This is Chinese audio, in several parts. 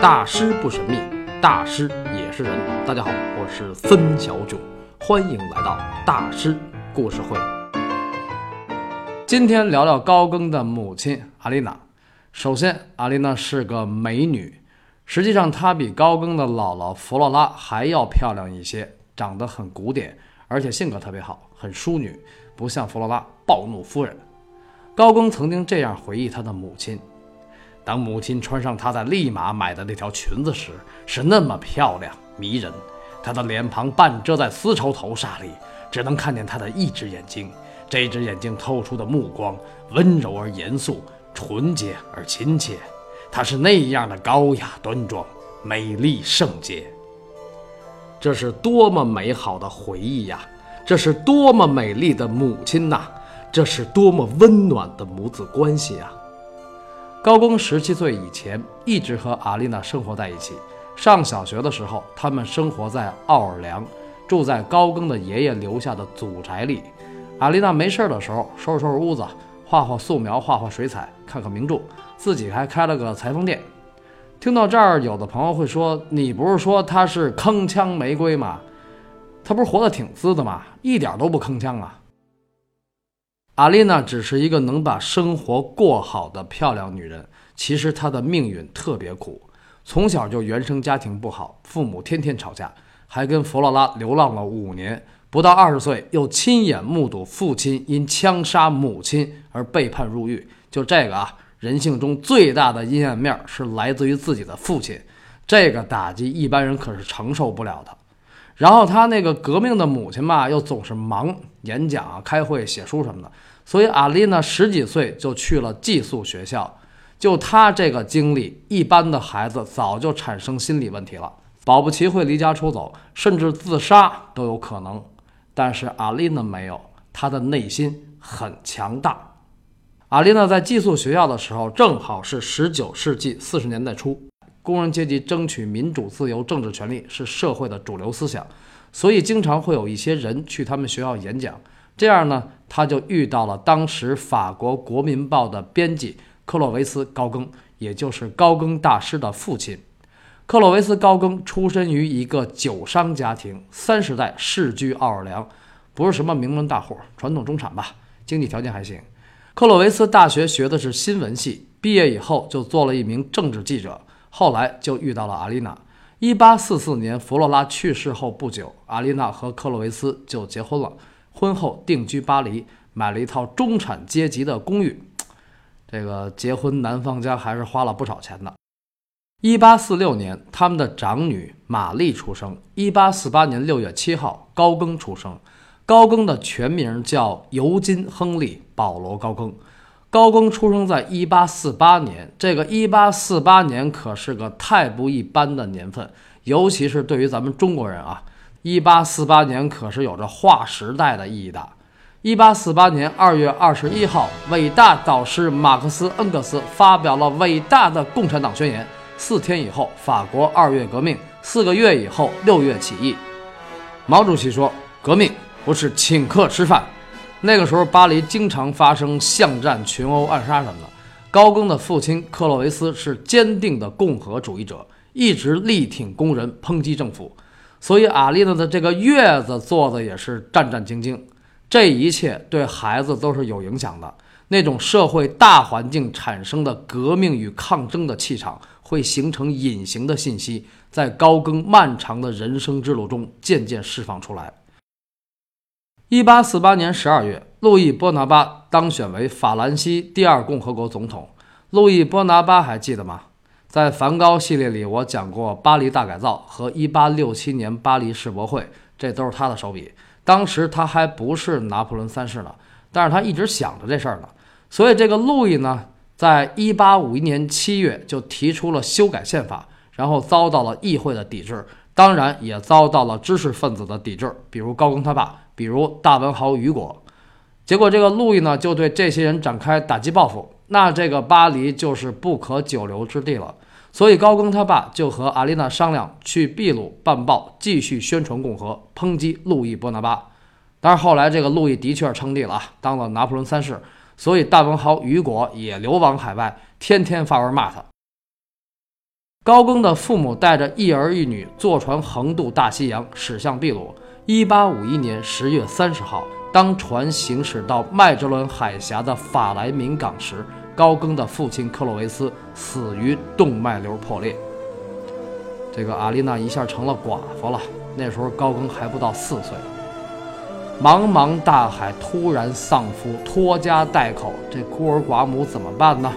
大师不神秘，大师也是人。大家好，我是孙小囧，欢迎来到大师故事会。今天聊聊高更的母亲阿丽娜。首先，阿丽娜是个美女，实际上她比高更的姥姥弗洛拉还要漂亮一些，长得很古典，而且性格特别好，很淑女，不像弗洛拉暴怒夫人。高更曾经这样回忆他的母亲。当母亲穿上她在利马买的那条裙子时，是那么漂亮迷人。她的脸庞半遮在丝绸头纱里，只能看见她的一只眼睛。这只眼睛透出的目光温柔而严肃，纯洁而亲切。她是那样的高雅端庄，美丽圣洁。这是多么美好的回忆呀！这是多么美丽的母亲呐！这是多么温暖的母子关系啊！高更十七岁以前一直和阿丽娜生活在一起。上小学的时候，他们生活在奥尔良，住在高更的爷爷留下的祖宅里。阿丽娜没事的时候，收拾收拾屋子，画画素描，画画水彩，看看名著，自己还开了个裁缝店。听到这儿，有的朋友会说：“你不是说她是铿锵玫瑰吗？她不是活得挺滋的吗？一点都不铿锵啊！”阿丽娜只是一个能把生活过好的漂亮女人，其实她的命运特别苦，从小就原生家庭不好，父母天天吵架，还跟弗洛拉流浪了五年，不到二十岁又亲眼目睹父亲因枪杀母亲而被判入狱。就这个啊，人性中最大的阴暗面是来自于自己的父亲，这个打击一般人可是承受不了的。然后他那个革命的母亲嘛，又总是忙演讲、开会、写书什么的，所以阿丽娜十几岁就去了寄宿学校。就她这个经历，一般的孩子早就产生心理问题了，保不齐会离家出走，甚至自杀都有可能。但是阿丽娜没有，她的内心很强大。阿丽娜在寄宿学校的时候，正好是十九世纪四十年代初。工人阶级争取民主、自由、政治权利是社会的主流思想，所以经常会有一些人去他们学校演讲。这样呢，他就遇到了当时法国《国民报》的编辑克洛维斯·高更，也就是高更大师的父亲。克洛维斯·高更出身于一个酒商家庭，三十代世居奥尔良，不是什么名门大户，传统中产吧，经济条件还行。克洛维斯大学学的是新闻系，毕业以后就做了一名政治记者。后来就遇到了阿丽娜。一八四四年，弗洛拉去世后不久，阿丽娜和克洛维斯就结婚了。婚后定居巴黎，买了一套中产阶级的公寓。这个结婚，男方家还是花了不少钱的。一八四六年，他们的长女玛丽出生。一八四八年六月七号，高更出生。高更的全名叫尤金·亨利·保罗·高更。高更出生在一八四八年，这个一八四八年可是个太不一般的年份，尤其是对于咱们中国人啊，一八四八年可是有着划时代的意义的。一八四八年二月二十一号，伟大导师马克思恩格斯发表了伟大的共产党宣言。四天以后，法国二月革命；四个月以后，六月起义。毛主席说：“革命不是请客吃饭。”那个时候，巴黎经常发生巷战、群殴、暗杀什么的。高更的父亲克洛维斯是坚定的共和主义者，一直力挺工人，抨击政府。所以，阿丽娜的这个月子做的也是战战兢兢。这一切对孩子都是有影响的。那种社会大环境产生的革命与抗争的气场，会形成隐形的信息，在高更漫长的人生之路中渐渐释放出来。一八四八年十二月，路易波拿巴当选为法兰西第二共和国总统。路易波拿巴还记得吗？在梵高系列里，我讲过巴黎大改造和一八六七年巴黎世博会，这都是他的手笔。当时他还不是拿破仑三世呢，但是他一直想着这事儿呢。所以这个路易呢，在一八五一年七月就提出了修改宪法，然后遭到了议会的抵制，当然也遭到了知识分子的抵制，比如高更他爸。比如大文豪雨果，结果这个路易呢就对这些人展开打击报复，那这个巴黎就是不可久留之地了。所以高更他爸就和阿丽娜商量去秘鲁办报，继续宣传共和，抨击路易波拿巴。但是后来这个路易的确称帝了啊，当了拿破仑三世，所以大文豪雨果也流亡海外，天天发文骂他。高更的父母带着一儿一女坐船横渡大西洋，驶向秘鲁。一八五一年十月三十号，当船行驶到麦哲伦海峡的法莱明港时，高更的父亲克洛维斯死于动脉瘤破裂。这个阿丽娜一下成了寡妇了。那时候高更还不到四岁。茫茫大海突然丧夫，拖家带口，这孤儿寡母怎么办呢？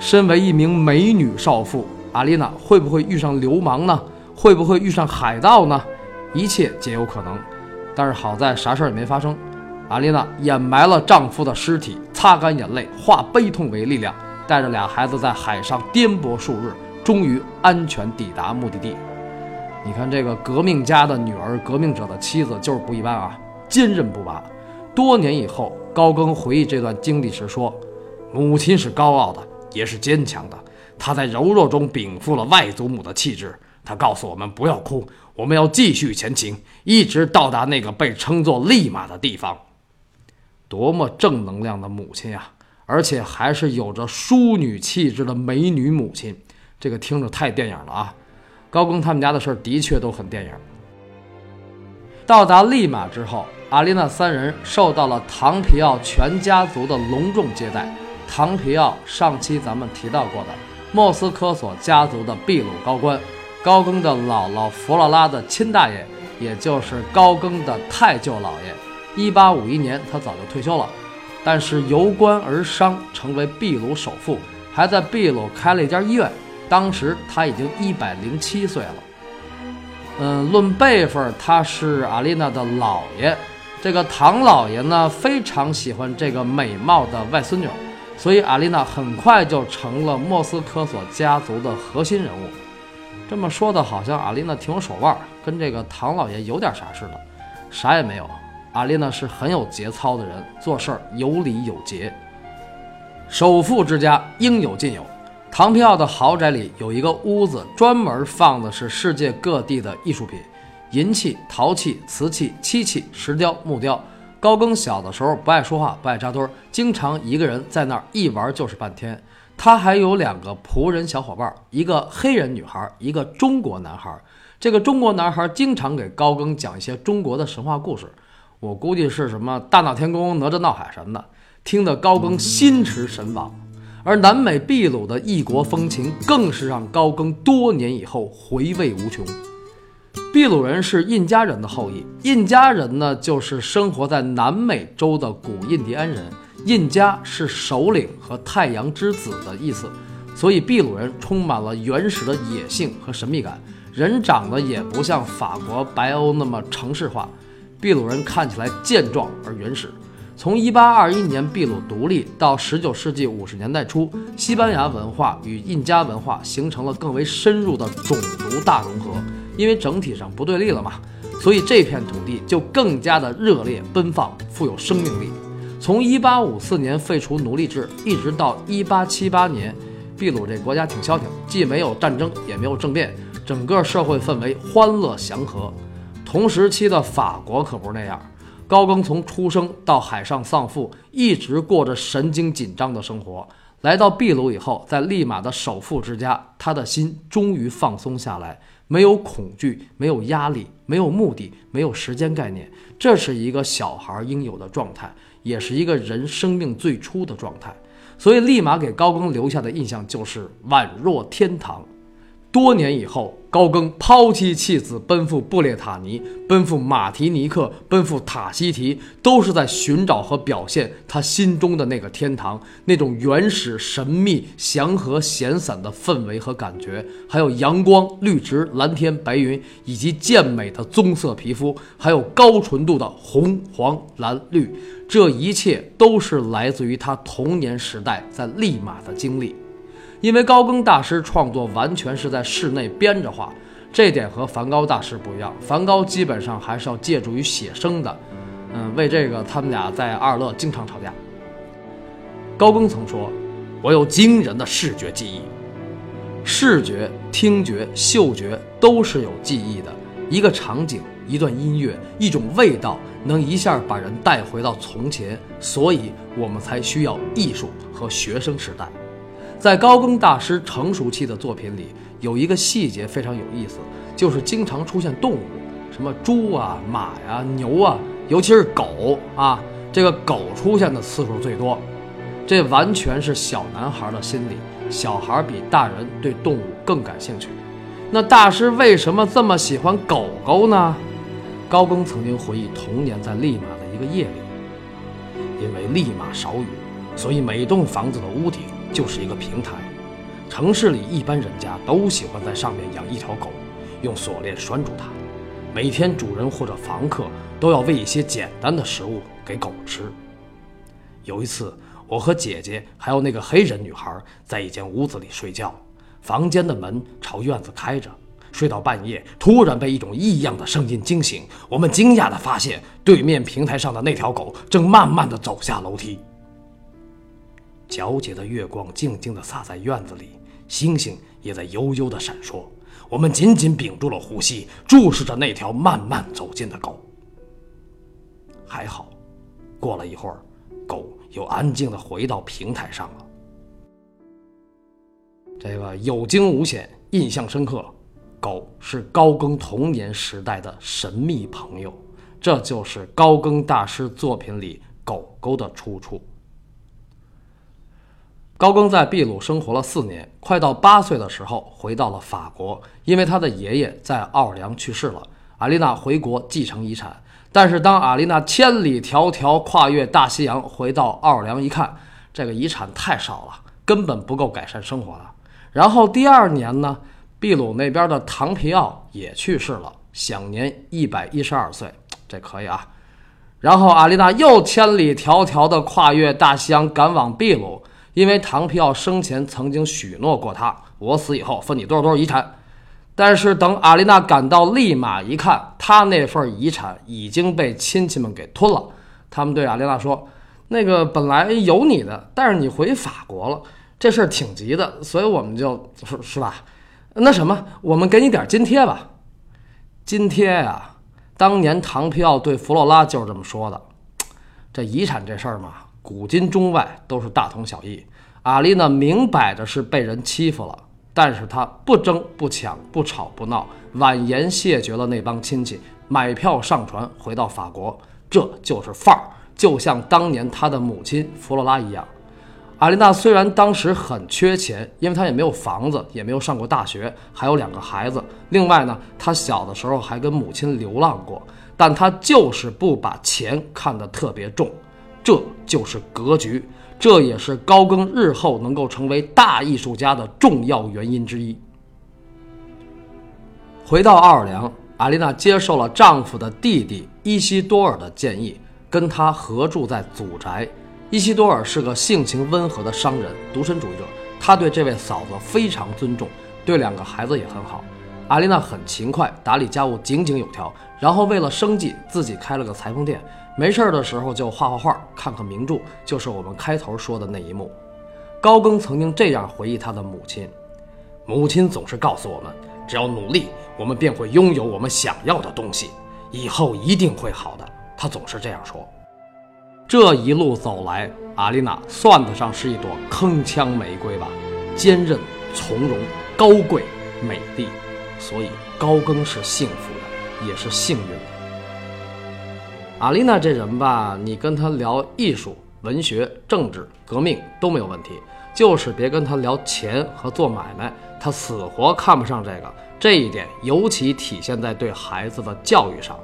身为一名美女少妇，阿丽娜会不会遇上流氓呢？会不会遇上海盗呢？一切皆有可能。但是好在啥事儿也没发生。阿丽娜掩埋了丈夫的尸体，擦干眼泪，化悲痛为力量，带着俩孩子在海上颠簸数日，终于安全抵达目的地。你看这个革命家的女儿，革命者的妻子就是不一般啊。坚韧不拔。多年以后，高更回忆这段经历时说：“母亲是高傲的，也是坚强的。她在柔弱中禀赋了外祖母的气质。她告诉我们不要哭，我们要继续前行，一直到达那个被称作利马的地方。多么正能量的母亲呀！而且还是有着淑女气质的美女母亲。这个听着太电影了啊！高更他们家的事儿的确都很电影。到达利马之后。阿丽娜三人受到了唐皮奥全家族的隆重接待。唐皮奥上期咱们提到过的莫斯科索家族的秘鲁高官，高更的姥姥弗洛拉的亲大爷，也就是高更的太舅姥爷。1851年，他早就退休了，但是由官而商，成为秘鲁首富，还在秘鲁开了一家医院。当时他已经107岁了。嗯，论辈分，他是阿丽娜的姥爷。这个唐老爷呢，非常喜欢这个美貌的外孙女，所以阿丽娜很快就成了莫斯科索家族的核心人物。这么说的好像阿丽娜挺有手腕，跟这个唐老爷有点啥似的，啥也没有。阿丽娜是很有节操的人，做事儿有理有节。首富之家应有尽有。唐皮奥的豪宅里有一个屋子，专门放的是世界各地的艺术品。银器、陶器、瓷器、漆器、石雕、木雕。高更小的时候不爱说话，不爱扎堆，经常一个人在那儿一玩就是半天。他还有两个仆人小伙伴，一个黑人女孩，一个中国男孩。这个中国男孩经常给高更讲一些中国的神话故事，我估计是什么大闹天宫、哪吒闹海什么的，听得高更心驰神往。而南美秘鲁的异国风情，更是让高更多年以后回味无穷。秘鲁人是印加人的后裔，印加人呢就是生活在南美洲的古印第安人。印加是首领和太阳之子的意思，所以秘鲁人充满了原始的野性和神秘感。人长得也不像法国白欧那么城市化，秘鲁人看起来健壮而原始。从1821年秘鲁独立到19世纪50年代初，西班牙文化与印加文化形成了更为深入的种族大融合。因为整体上不对立了嘛，所以这片土地就更加的热烈奔放，富有生命力。从1854年废除奴隶制，一直到1878年，秘鲁这国家挺消停，既没有战争，也没有政变，整个社会氛围欢乐祥和。同时期的法国可不是那样，高更从出生到海上丧父，一直过着神经紧张的生活。来到秘鲁以后，在利马的首富之家，他的心终于放松下来。没有恐惧，没有压力，没有目的，没有时间概念，这是一个小孩应有的状态，也是一个人生命最初的状态。所以，立马给高更留下的印象就是宛若天堂。多年以后，高更抛妻弃子，奔赴布列塔尼，奔赴马提尼克，奔赴塔希提，都是在寻找和表现他心中的那个天堂，那种原始、神秘、祥和、闲散的氛围和感觉，还有阳光、绿植、蓝天、白云，以及健美的棕色皮肤，还有高纯度的红、黄、蓝、绿，这一切都是来自于他童年时代在利马的经历。因为高更大师创作完全是在室内编着画，这点和梵高大师不一样。梵高基本上还是要借助于写生的，嗯，为这个他们俩在阿尔勒经常吵架。高更曾说：“我有惊人的视觉记忆，视觉、听觉、嗅觉都是有记忆的。一个场景、一段音乐、一种味道，能一下把人带回到从前，所以我们才需要艺术和学生时代。”在高更大师成熟期的作品里，有一个细节非常有意思，就是经常出现动物，什么猪啊、马呀、牛啊，尤其是狗啊，这个狗出现的次数最多。这完全是小男孩的心理，小孩比大人对动物更感兴趣。那大师为什么这么喜欢狗狗呢？高更曾经回忆童年在利马的一个夜里，因为利马少雨，所以每栋房子的屋顶就是一个平台。城市里一般人家都喜欢在上面养一条狗，用锁链拴住它。每天主人或者房客都要喂一些简单的食物给狗吃。有一次。我和姐姐还有那个黑人女孩在一间屋子里睡觉，房间的门朝院子开着。睡到半夜，突然被一种异样的声音惊醒。我们惊讶地发现，对面平台上的那条狗正慢慢地走下楼梯。皎洁的月光静静地洒在院子里，星星也在悠悠地闪烁。我们紧紧屏住了呼吸，注视着那条慢慢走近的狗。还好，过了一会儿，狗。又安静地回到平台上了。这个有惊无险，印象深刻。狗是高更童年时代的神秘朋友，这就是高更大师作品里狗狗的出处。高更在秘鲁生活了四年，快到八岁的时候回到了法国，因为他的爷爷在奥尔良去世了，阿丽娜回国继承遗产。但是当阿丽娜千里迢迢跨越大西洋回到奥尔良一看，这个遗产太少了，根本不够改善生活的。然后第二年呢，秘鲁那边的唐皮奥也去世了，享年一百一十二岁，这可以啊。然后阿丽娜又千里迢迢地跨越大西洋赶往秘鲁，因为唐皮奥生前曾经许诺过他：“我死以后分你多少多少遗产。”但是等阿丽娜赶到利马一看，他那份遗产已经被亲戚们给吞了。他们对阿丽娜说：“那个本来有你的，但是你回法国了，这事儿挺急的，所以我们就是是吧？那什么，我们给你点津贴吧。津贴呀，当年唐皮奥对弗洛拉就是这么说的。这遗产这事儿嘛，古今中外都是大同小异。阿丽娜明摆着是被人欺负了。”但是他不争不抢不吵不闹，婉言谢绝了那帮亲戚，买票上船回到法国，这就是范儿，就像当年他的母亲弗罗拉一样。阿丽娜虽然当时很缺钱，因为她也没有房子，也没有上过大学，还有两个孩子。另外呢，她小的时候还跟母亲流浪过，但她就是不把钱看得特别重，这就是格局。这也是高更日后能够成为大艺术家的重要原因之一。回到奥尔良，阿丽娜接受了丈夫的弟弟伊西多尔的建议，跟他合住在祖宅。伊西多尔是个性情温和的商人，独身主义者。他对这位嫂子非常尊重，对两个孩子也很好。阿丽娜很勤快，打理家务井井有条，然后为了生计，自己开了个裁缝店。没事儿的时候就画画画，看看名著，就是我们开头说的那一幕。高更曾经这样回忆他的母亲：母亲总是告诉我们，只要努力，我们便会拥有我们想要的东西，以后一定会好的。他总是这样说。这一路走来，阿丽娜算得上是一朵铿锵玫瑰吧，坚韧、从容、高贵、美丽。所以高更是幸福的，也是幸运的。阿丽娜这人吧，你跟她聊艺术、文学、政治、革命都没有问题，就是别跟她聊钱和做买卖，她死活看不上这个。这一点尤其体现在对孩子的教育上。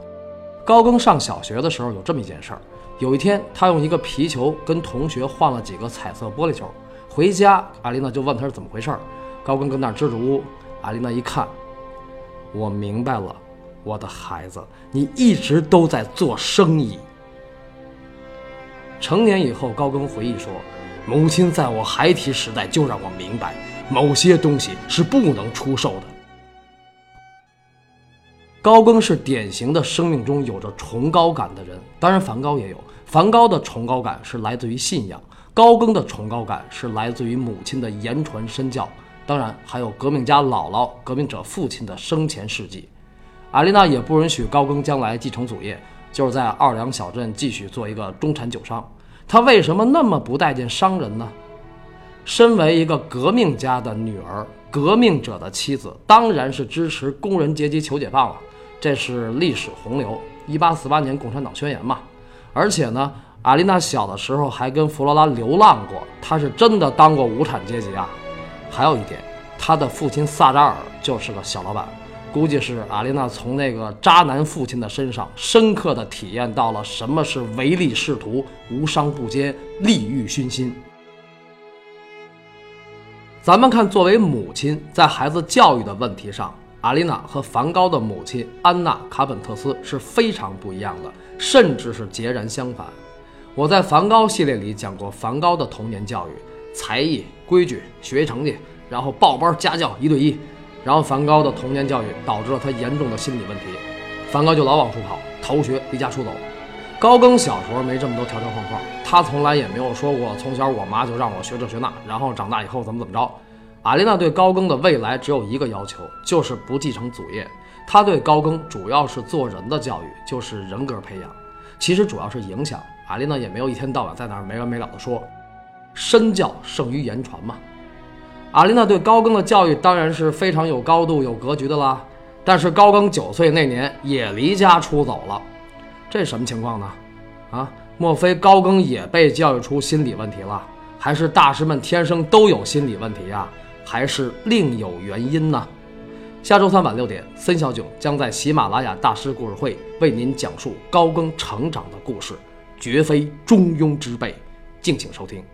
高更上小学的时候有这么一件事儿：有一天，他用一个皮球跟同学换了几个彩色玻璃球，回家，阿丽娜就问他是怎么回事儿。高更跟那儿支支吾吾，阿丽娜一看，我明白了。我的孩子，你一直都在做生意。成年以后，高更回忆说：“母亲在我孩提时代就让我明白，某些东西是不能出售的。”高更是典型的生命中有着崇高感的人，当然梵高也有。梵高的崇高感是来自于信仰，高更的崇高感是来自于母亲的言传身教，当然还有革命家姥姥、革命者父亲的生前事迹。阿丽娜也不允许高更将来继承祖业，就是在奥尔良小镇继续做一个中产酒商。他为什么那么不待见商人呢？身为一个革命家的女儿，革命者的妻子，当然是支持工人阶级求解放了。这是历史洪流。一八四八年共产党宣言嘛。而且呢，阿丽娜小的时候还跟弗罗拉流浪过，她是真的当过无产阶级啊。还有一点，她的父亲萨扎尔就是个小老板。估计是阿丽娜从那个渣男父亲的身上，深刻的体验到了什么是唯利是图、无商不奸、利欲熏心。咱们看，作为母亲，在孩子教育的问题上，阿丽娜和梵高的母亲安娜·卡本特斯是非常不一样的，甚至是截然相反。我在梵高系列里讲过梵高的童年教育：才艺、规矩、学习成绩，然后报班、家教、一对一。然后梵高的童年教育导致了他严重的心理问题，梵高就老往出跑，逃学，离家出走。高更小时候没这么多条条框框，他从来也没有说过从小我妈就让我学这学那，然后长大以后怎么怎么着。阿丽娜对高更的未来只有一个要求，就是不继承祖业。她对高更主要是做人的教育，就是人格培养，其实主要是影响。阿丽娜也没有一天到晚在那没完没了的说，身教胜于言传嘛。阿琳娜对高更的教育当然是非常有高度、有格局的啦。但是高更九岁那年也离家出走了，这什么情况呢？啊，莫非高更也被教育出心理问题了？还是大师们天生都有心理问题呀？还是另有原因呢？下周三晚六点，森小囧将在喜马拉雅大师故事会为您讲述高更成长的故事，绝非中庸之辈，敬请收听。